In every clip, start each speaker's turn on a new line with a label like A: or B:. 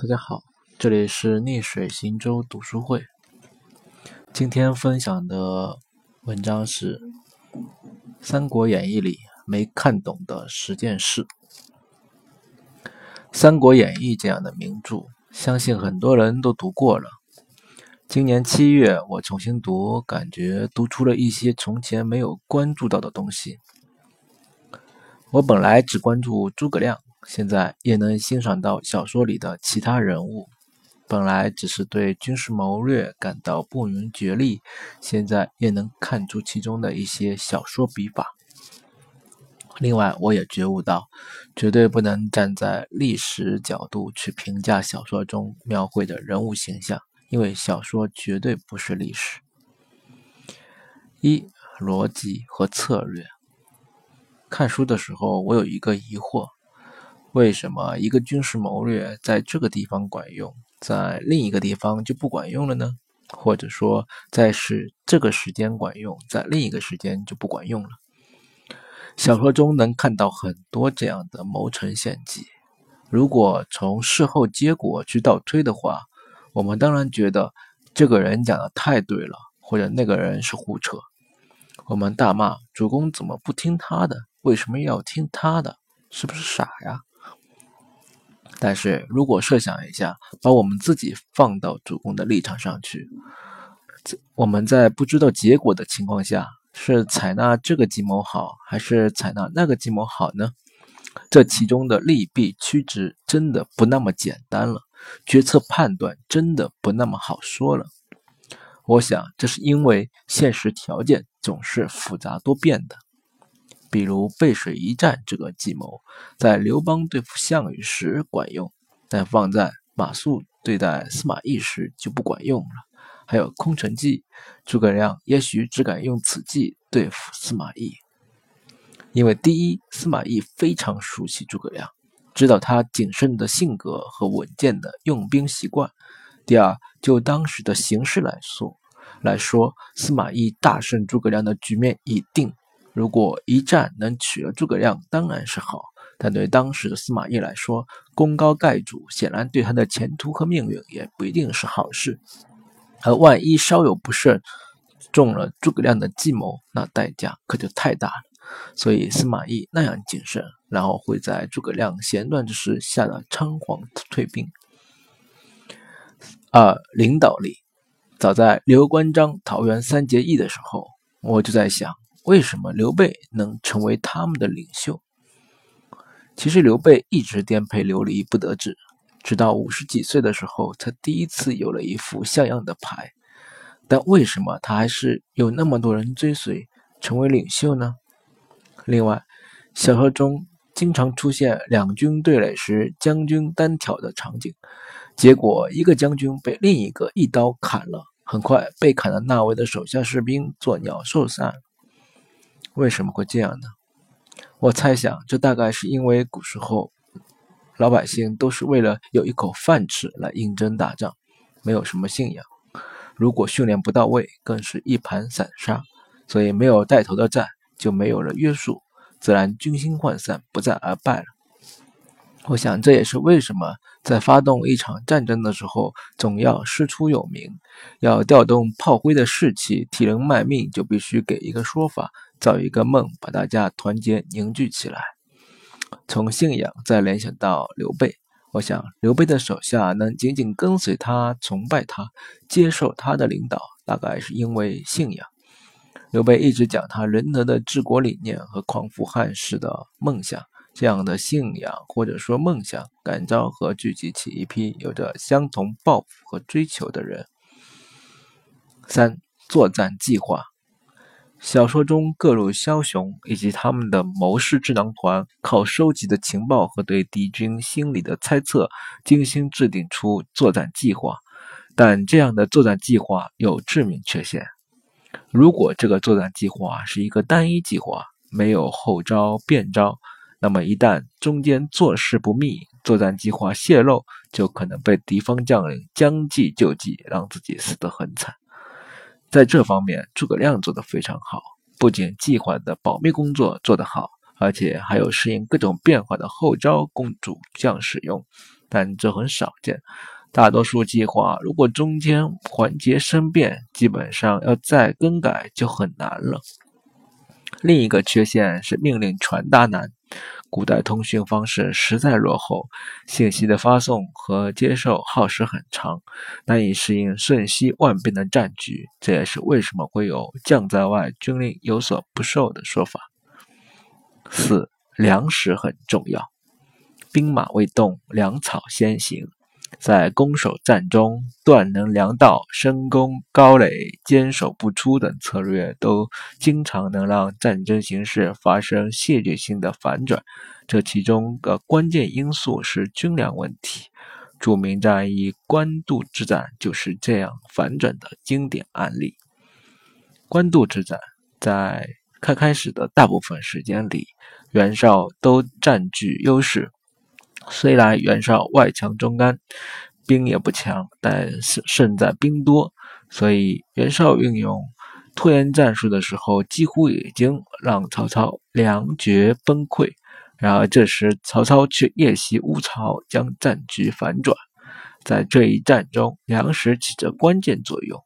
A: 大家好，这里是逆水行舟读书会。今天分享的文章是《三国演义》里没看懂的十件事。《三国演义》这样的名著，相信很多人都读过了。今年七月，我重新读，感觉读出了一些从前没有关注到的东西。我本来只关注诸葛亮。现在也能欣赏到小说里的其他人物，本来只是对军事谋略感到不明觉厉，现在也能看出其中的一些小说笔法。另外，我也觉悟到，绝对不能站在历史角度去评价小说中描绘的人物形象，因为小说绝对不是历史。一、逻辑和策略。看书的时候，我有一个疑惑。为什么一个军事谋略在这个地方管用，在另一个地方就不管用了呢？或者说，在是这个时间管用，在另一个时间就不管用了？小说中能看到很多这样的谋臣献计。如果从事后结果去倒推的话，我们当然觉得这个人讲的太对了，或者那个人是胡扯。我们大骂主公怎么不听他的？为什么要听他的？是不是傻呀？但是如果设想一下，把我们自己放到主公的立场上去，我们在不知道结果的情况下，是采纳这个计谋好，还是采纳那个计谋好呢？这其中的利弊曲直真的不那么简单了，决策判断真的不那么好说了。我想，这是因为现实条件总是复杂多变的。比如背水一战这个计谋，在刘邦对付项羽时管用，但放在马谡对待司马懿时就不管用了。还有空城计，诸葛亮也许只敢用此计对付司马懿，因为第一，司马懿非常熟悉诸葛亮，知道他谨慎的性格和稳健的用兵习惯；第二，就当时的形势来说，来说司马懿大胜诸葛亮的局面已定。如果一战能取了诸葛亮，当然是好；但对当时的司马懿来说，功高盖主，显然对他的前途和命运也不一定是好事。而万一稍有不慎，中了诸葛亮的计谋，那代价可就太大了。所以司马懿那样谨慎，然后会在诸葛亮闲乱之时吓得仓皇退兵。二、领导力，早在刘关张桃园三结义的时候，我就在想。为什么刘备能成为他们的领袖？其实刘备一直颠沛流离不得志，直到五十几岁的时候，才第一次有了一副像样的牌。但为什么他还是有那么多人追随，成为领袖呢？另外，小说中经常出现两军对垒时将军单挑的场景，结果一个将军被另一个一刀砍了，很快被砍的那位的手下士兵作鸟兽散。为什么会这样呢？我猜想，这大概是因为古时候老百姓都是为了有一口饭吃来应征打仗，没有什么信仰。如果训练不到位，更是一盘散沙。所以没有带头的战，就没有了约束，自然军心涣散，不战而败了。我想，这也是为什么在发动一场战争的时候，总要师出有名，要调动炮灰的士气，替人卖命，就必须给一个说法，造一个梦，把大家团结凝聚起来。从信仰再联想到刘备，我想刘备的手下能紧紧跟随他、崇拜他、接受他的领导，大概是因为信仰。刘备一直讲他仁德的治国理念和匡扶汉室的梦想。这样的信仰或者说梦想，感召和聚集起一批有着相同抱负和追求的人。三、作战计划。小说中各路枭雄以及他们的谋士智囊团，靠收集的情报和对敌军心理的猜测，精心制定出作战计划。但这样的作战计划有致命缺陷：如果这个作战计划是一个单一计划，没有后招变招。那么，一旦中间做事不密，作战计划泄露，就可能被敌方将领将计就计，让自己死得很惨。在这方面，诸葛亮做得非常好，不仅计划的保密工作做得好，而且还有适应各种变化的后招供主将使用，但这很少见。大多数计划如果中间环节生变，基本上要再更改就很难了。另一个缺陷是命令传达难。古代通讯方式实在落后，信息的发送和接受耗时很长，难以适应瞬息万变的战局。这也是为什么会有“将在外，军令有所不受”的说法。四，粮食很重要，兵马未动，粮草先行。在攻守战中，断能粮道、深攻高垒、坚守不出等策略，都经常能让战争形势发生戏剧性的反转。这其中的关键因素是军粮问题。著名战役官渡之战就是这样反转的经典案例。官渡之战在开开始的大部分时间里，袁绍都占据优势。虽然袁绍外强中干，兵也不强，但胜胜在兵多，所以袁绍运用拖延战术的时候，几乎已经让曹操粮绝崩溃。然而这时曹操却夜袭乌巢，将战局反转。在这一战中，粮食起着关键作用，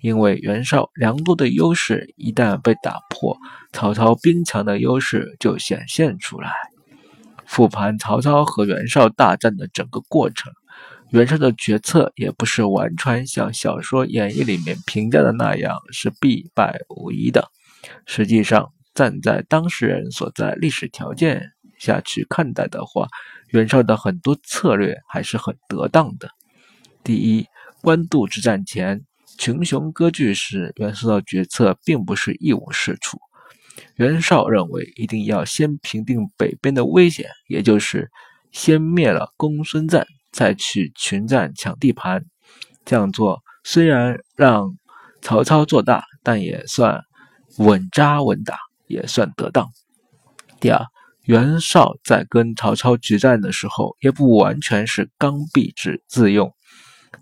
A: 因为袁绍粮多的优势一旦被打破，曹操兵强的优势就显现出来。复盘曹操和袁绍大战的整个过程，袁绍的决策也不是完全像小说演绎里面评价的那样是必败无疑的。实际上，站在当事人所在历史条件下去看待的话，袁绍的很多策略还是很得当的。第一，官渡之战前，群雄割据时，袁绍的决策并不是一无是处。袁绍认为，一定要先平定北边的危险，也就是先灭了公孙瓒，再去群战抢地盘。这样做虽然让曹操做大，但也算稳扎稳打，也算得当。第二，袁绍在跟曹操决战的时候，也不完全是刚愎自用。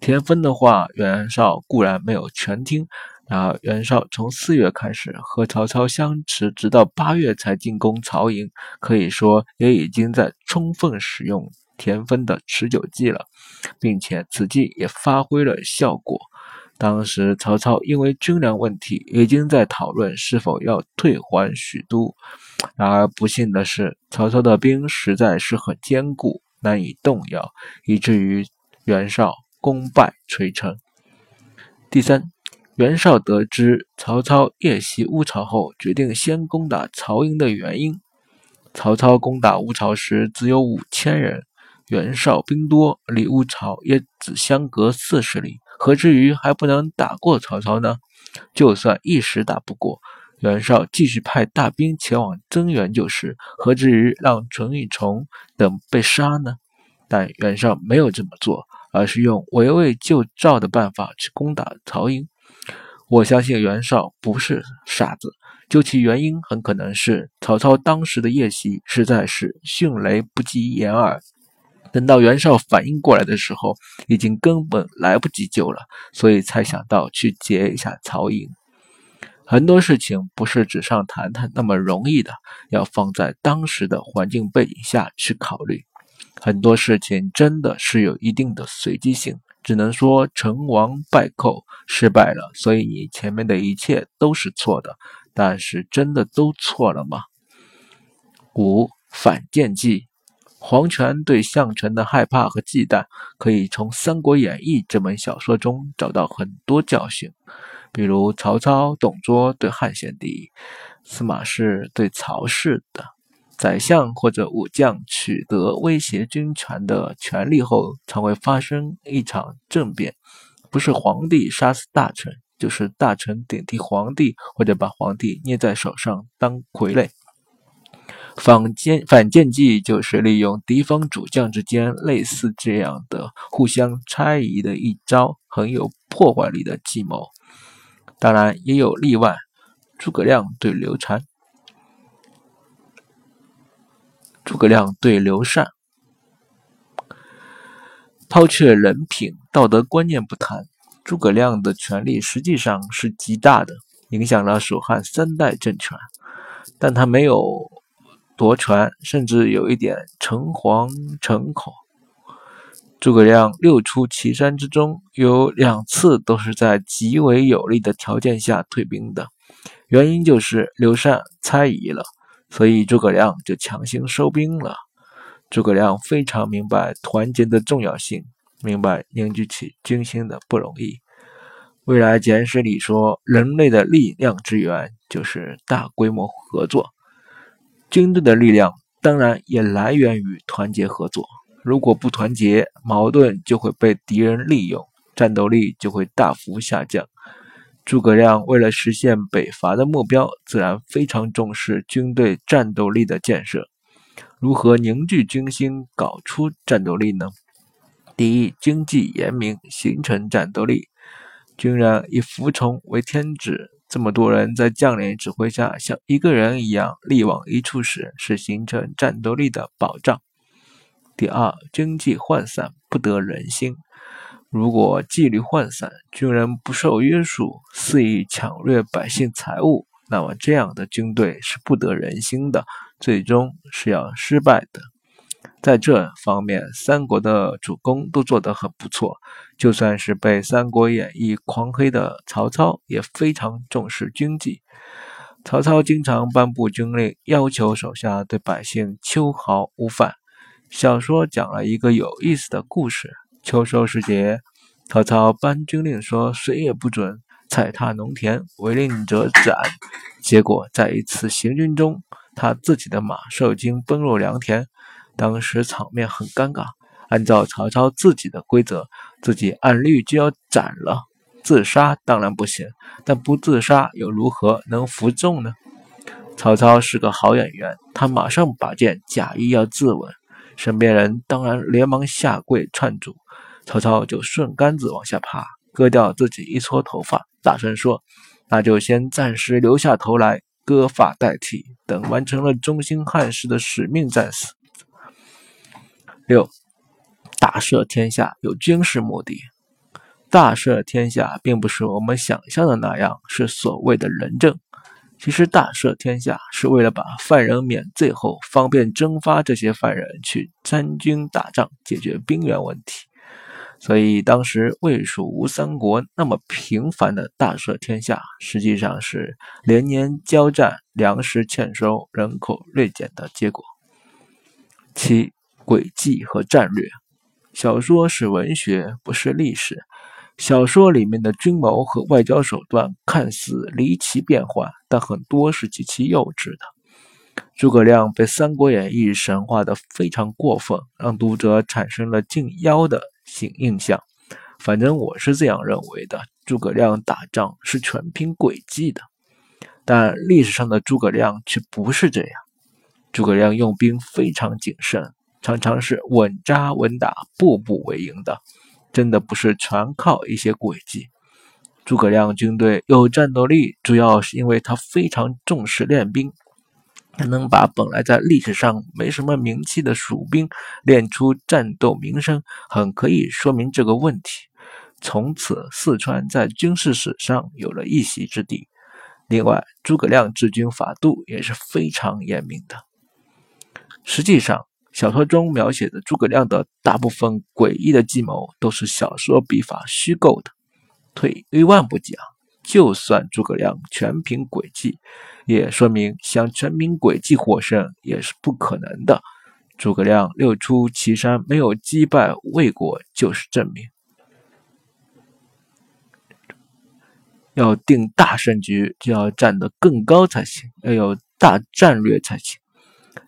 A: 田丰的话，袁绍固然没有全听。然而，袁绍从四月开始和曹操相持，直到八月才进攻曹营，可以说也已经在充分使用田丰的持久计了，并且此计也发挥了效果。当时曹操因为军粮问题，已经在讨论是否要退还许都。然而不幸的是，曹操的兵实在是很坚固，难以动摇，以至于袁绍功败垂成。第三。袁绍得知曹操夜袭乌巢后，决定先攻打曹营的原因。曹操攻打乌巢时只有五千人，袁绍兵多，离乌巢也只相隔四十里，何至于还不能打过曹操呢？就算一时打不过，袁绍继续派大兵前往增援就是，何至于让淳于琼等被杀呢？但袁绍没有这么做，而是用围魏救赵的办法去攻打曹营。我相信袁绍不是傻子，究其原因，很可能是曹操当时的夜袭实在是迅雷不及掩耳。等到袁绍反应过来的时候，已经根本来不及救了，所以才想到去劫一下曹营。很多事情不是纸上谈谈那么容易的，要放在当时的环境背景下去考虑。很多事情真的是有一定的随机性。只能说成王败寇，失败了，所以你前面的一切都是错的。但是真的都错了吗？五反间计，黄权对项城的害怕和忌惮，可以从《三国演义》这本小说中找到很多教训。比如曹操、董卓对汉献帝，司马氏对曹氏的。宰相或者武将取得威胁军权的权利后，常会发生一场政变，不是皇帝杀死大臣，就是大臣顶替皇帝，或者把皇帝捏在手上当傀儡。反间反间计就是利用敌方主将之间类似这样的互相猜疑的一招很有破坏力的计谋。当然也有例外，诸葛亮对刘禅。诸葛亮对刘禅，抛却人品、道德观念不谈，诸葛亮的权力实际上是极大的，影响了蜀汉三代政权。但他没有夺权，甚至有一点诚惶诚恐。诸葛亮六出祁山之中，有两次都是在极为有利的条件下退兵的，原因就是刘禅猜疑了，所以诸葛亮就强行收兵了。诸葛亮非常明白团结的重要性，明白凝聚起军心的不容易。未来简史里说，人类的力量之源就是大规模合作，军队的力量当然也来源于团结合作。如果不团结，矛盾就会被敌人利用，战斗力就会大幅下降。诸葛亮为了实现北伐的目标，自然非常重视军队战斗力的建设。如何凝聚军心，搞出战斗力呢？第一，经济严明，形成战斗力。军人以服从为天职，这么多人在将领指挥下，像一个人一样力往一处使，是形成战斗力的保障。第二，经济涣散，不得人心。如果纪律涣散，军人不受约束，肆意抢掠百姓财物，那么这样的军队是不得人心的，最终是要失败的。在这方面，三国的主公都做得很不错。就算是被《三国演义》狂黑的曹操，也非常重视军纪。曹操经常颁布军令，要求手下对百姓秋毫无犯。小说讲了一个有意思的故事：秋收时节，曹操颁军令说，谁也不准踩踏农田，违令者斩。结果在一次行军中，他自己的马受惊奔入良田，当时场面很尴尬。按照曹操自己的规则，自己按律就要斩了，自杀当然不行，但不自杀又如何能服众呢？曹操是个好演员，他马上拔剑，假意要自刎。身边人当然连忙下跪劝阻，曹操就顺杆子往下爬，割掉自己一撮头发，大声说：“那就先暂时留下头来，割发代替，等完成了中兴汉室的使命再死。”六，大赦天下有军事目的。大赦天下并不是我们想象的那样，是所谓的仁政。其实大赦天下是为了把犯人免罪后，方便征发这些犯人去参军打仗，解决兵源问题。所以当时魏蜀吴三国那么频繁的大赦天下，实际上是连年交战、粮食欠收、人口锐减的结果。七诡计和战略，小说是文学，不是历史。小说里面的军谋和外交手段看似离奇变幻，但很多是极其幼稚的。诸葛亮被《三国演义》神化的非常过分，让读者产生了敬妖的形印象。反正我是这样认为的：诸葛亮打仗是全凭诡计的，但历史上的诸葛亮却不是这样。诸葛亮用兵非常谨慎，常常是稳扎稳打、步步为营的。真的不是全靠一些诡计。诸葛亮军队有战斗力，主要是因为他非常重视练兵，他能把本来在历史上没什么名气的蜀兵练出战斗名声，很可以说明这个问题。从此，四川在军事史上有了一席之地。另外，诸葛亮治军法度也是非常严明的。实际上，小说中描写的诸葛亮的大部分诡异的计谋，都是小说笔法虚构的。退一万步讲，就算诸葛亮全凭诡计，也说明想全凭诡计获胜也是不可能的。诸葛亮六出祁山没有击败魏国，就是证明。要定大胜局，就要站得更高才行，要有大战略才行。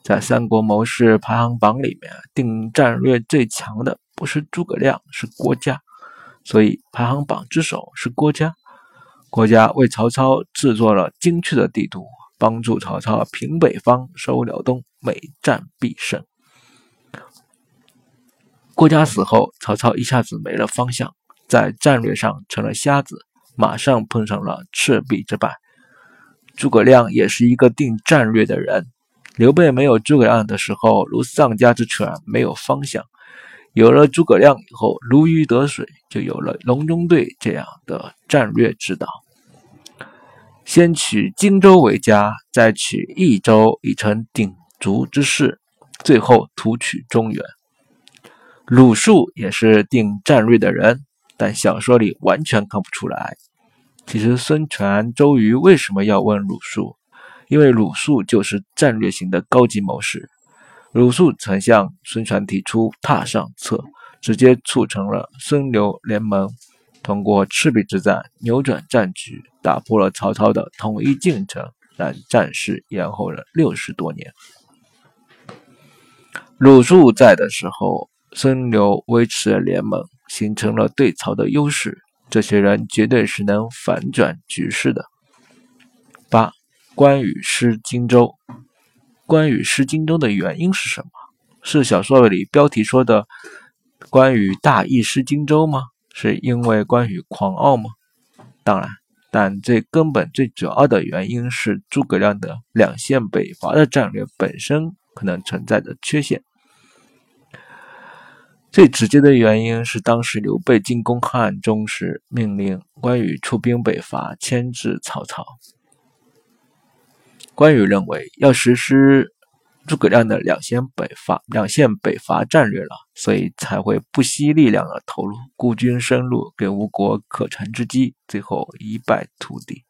A: 在三国谋士排行榜里面，定战略最强的不是诸葛亮，是郭嘉。所以排行榜之首是郭嘉。郭嘉为曹操制作了精确的地图，帮助曹操平北方、收辽东，每战必胜。郭嘉死后，曹操一下子没了方向，在战略上成了瞎子，马上碰上了赤壁之败。诸葛亮也是一个定战略的人。刘备没有诸葛亮的时候，如丧家之犬，没有方向；有了诸葛亮以后，如鱼得水，就有了隆中对这样的战略指导。先取荆州为家，再取益州，以成鼎足之势，最后图取中原。鲁肃也是定战略的人，但小说里完全看不出来。其实孙权、周瑜为什么要问鲁肃？因为鲁肃就是战略型的高级谋士。鲁肃曾向孙权提出“榻上策”，直接促成了孙刘联盟。通过赤壁之战扭转战局，打破了曹操的统一进程，让战事延后了六十多年。鲁肃在的时候。孙刘维持了联盟，形成了对曹的优势。这些人绝对是能反转局势的。关羽失荆州。关羽失荆州的原因是什么？是小说里标题说的“关羽大意失荆州”吗？是因为关羽狂傲吗？当然，但最根本、最主要的原因是诸葛亮的两线北伐的战略本身可能存在的缺陷。最直接的原因是，当时刘备进攻汉中时，命令关羽出兵北伐，牵制曹操。关羽认为要实施诸葛亮的两线北伐、两线北伐战略了，所以才会不惜力量的投入，孤军深入，给吴国可乘之机，最后一败涂地。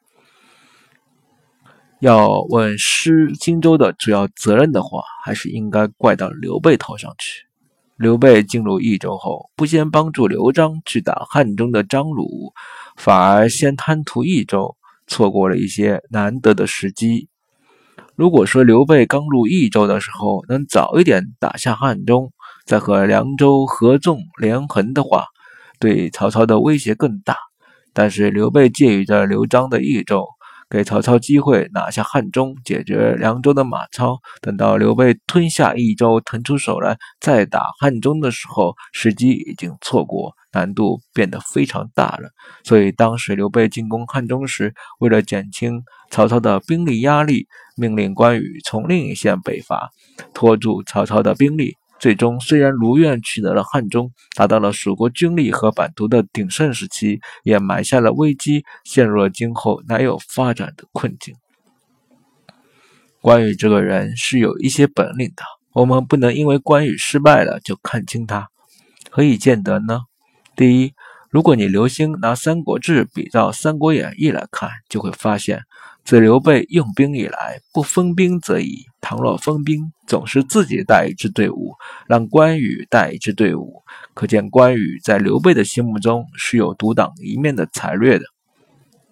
A: 要问失荆州的主要责任的话，还是应该怪到刘备头上去。刘备进入益州后，不先帮助刘璋去打汉中的张鲁，反而先贪图益州，错过了一些难得的时机。如果说刘备刚入益州的时候能早一点打下汉中，再和凉州合纵连横的话，对曹操的威胁更大。但是刘备借于着刘璋的益州。给曹操机会拿下汉中，解决凉州的马超。等到刘备吞下益州，腾出手来再打汉中的时候，时机已经错过，难度变得非常大了。所以当时刘备进攻汉中时，为了减轻曹操的兵力压力，命令关羽从另一线北伐，拖住曹操的兵力。最终，虽然如愿取得了汉中，达到了蜀国军力和版图的鼎盛时期，也埋下了危机，陷入了今后难有发展的困境。关羽这个人是有一些本领的，我们不能因为关羽失败了就看轻他。何以见得呢？第一，如果你留心拿《三国志》比照《三国演义》来看，就会发现。自刘备用兵以来，不分兵则已；倘若分兵，总是自己带一支队伍，让关羽带一支队伍。可见关羽在刘备的心目中是有独当一面的才略的。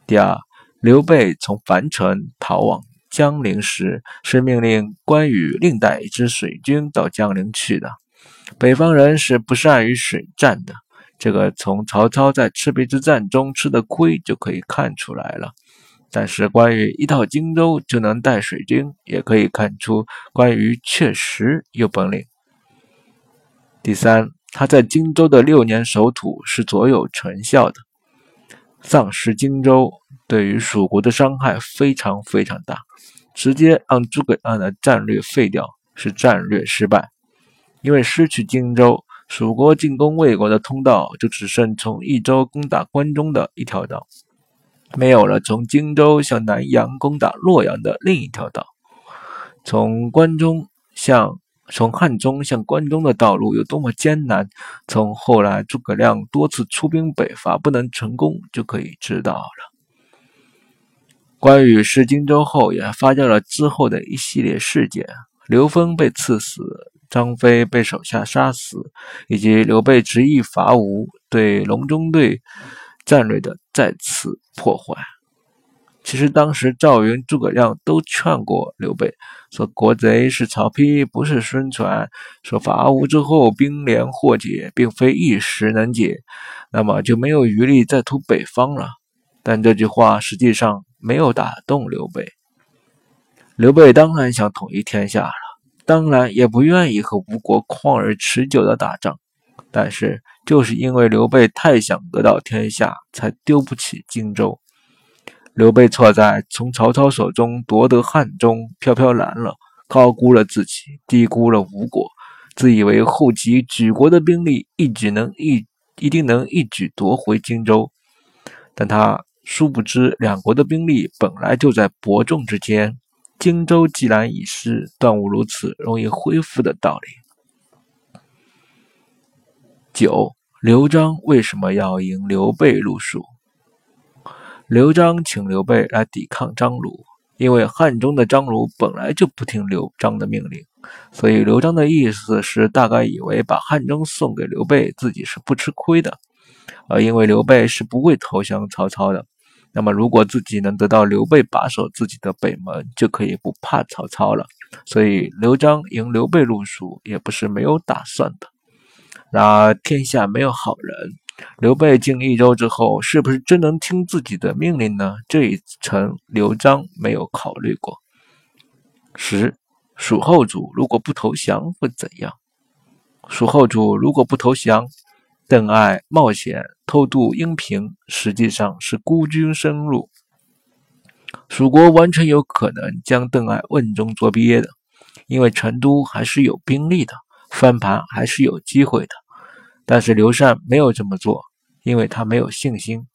A: 第二，刘备从樊城逃往江陵时，是命令关羽另带一支水军到江陵去的。北方人是不善于水战的，这个从曹操在赤壁之战中吃的亏就可以看出来了。但是关羽一到荆州就能带水军，也可以看出关羽确实有本领。第三，他在荆州的六年守土是卓有成效的，丧失荆州对于蜀国的伤害非常非常大，直接让诸葛亮的战略废掉，是战略失败。因为失去荆州，蜀国进攻魏国的通道就只剩从益州攻打关中的一条道。没有了从荆州向南阳攻打洛阳的另一条道，从关中向从汉中向关中的道路有多么艰难，从后来诸葛亮多次出兵北伐不能成功就可以知道了。关羽失荆州后，也发酵了之后的一系列事件：刘封被刺死，张飞被手下杀死，以及刘备执意伐吴，对隆中对。战略的再次破坏。其实当时赵云、诸葛亮都劝过刘备，说国贼是曹丕，不是孙权。说伐吴之后兵连祸解，并非一时能解，那么就没有余力再图北方了。但这句话实际上没有打动刘备。刘备当然想统一天下了，当然也不愿意和吴国旷日持久的打仗，但是。就是因为刘备太想得到天下，才丢不起荆州。刘备错在从曹操手中夺得汉中，飘飘然了，高估了自己，低估了吴国，自以为后集举国的兵力一举能一一定能一举夺回荆州，但他殊不知两国的兵力本来就在伯仲之间，荆州既然已失，断无如此容易恢复的道理。九，刘璋为什么要迎刘备入蜀？刘璋请刘备来抵抗张鲁，因为汉中的张鲁本来就不听刘璋的命令，所以刘璋的意思是大概以为把汉中送给刘备，自己是不吃亏的。而因为刘备是不会投降曹操的，那么如果自己能得到刘备把守自己的北门，就可以不怕曹操了。所以刘璋迎刘备入蜀也不是没有打算的。然而天下没有好人，刘备进益州之后，是不是真能听自己的命令呢？这一层刘璋没有考虑过。十，蜀后主如果不投降会怎样？蜀后主如果不投降，邓艾冒险偷渡阴平，实际上是孤军深入，蜀国完全有可能将邓艾瓮中捉鳖的，因为成都还是有兵力的，翻盘还是有机会的。但是刘禅没有这么做，因为他没有信心。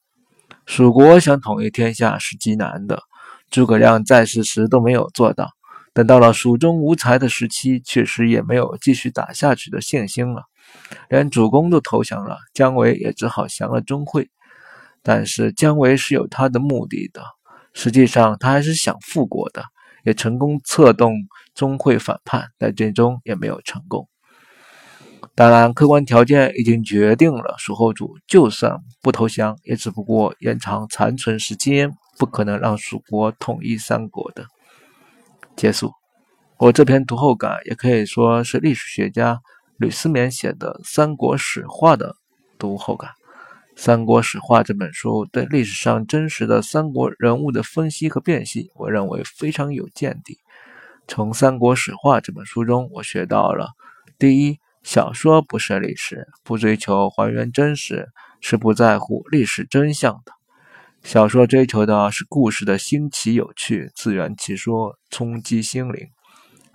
A: 蜀国想统一天下是极难的，诸葛亮在世时都没有做到。等到了蜀中无才的时期，确实也没有继续打下去的信心了。连主公都投降了，姜维也只好降了钟会。但是姜维是有他的目的的，实际上他还是想复国的，也成功策动钟会反叛，但最终也没有成功。当然，客观条件已经决定了，蜀后主就算不投降，也只不过延长残存时间，不可能让蜀国统一三国的。结束。我这篇读后感也可以说是历史学家吕思勉写的《三国史话》的读后感。《三国史话》这本书对历史上真实的三国人物的分析和辨析，我认为非常有见地。从《三国史话》这本书中，我学到了：第一，小说不是历史，不追求还原真实，是不在乎历史真相的。小说追求的是故事的新奇有趣，自圆其说，冲击心灵。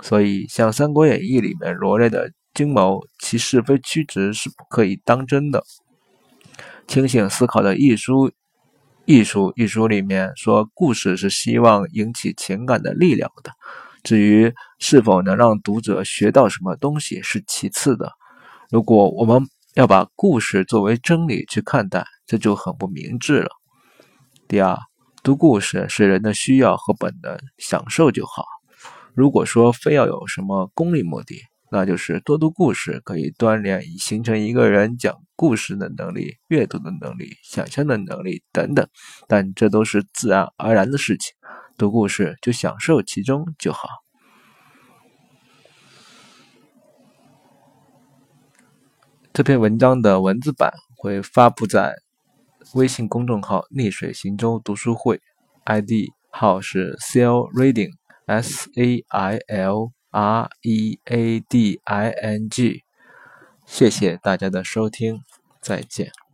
A: 所以，像《三国演义》里面罗列的阴谋，其是非曲直是不可以当真的。清醒思考的艺术，艺术一书里面说，故事是希望引起情感的力量的。至于是否能让读者学到什么东西是其次的。如果我们要把故事作为真理去看待，这就很不明智了。第二，读故事是人的需要和本能，享受就好。如果说非要有什么功利目的，那就是多读故事可以锻炼以形成一个人讲故事的能力、阅读的能力、想象的能力等等。但这都是自然而然的事情。读故事就享受其中就好。这篇文章的文字版会发布在微信公众号“逆水行舟读书会 ”，ID 号是 sail reading s a i l r e a d i n g。谢谢大家的收听，再见。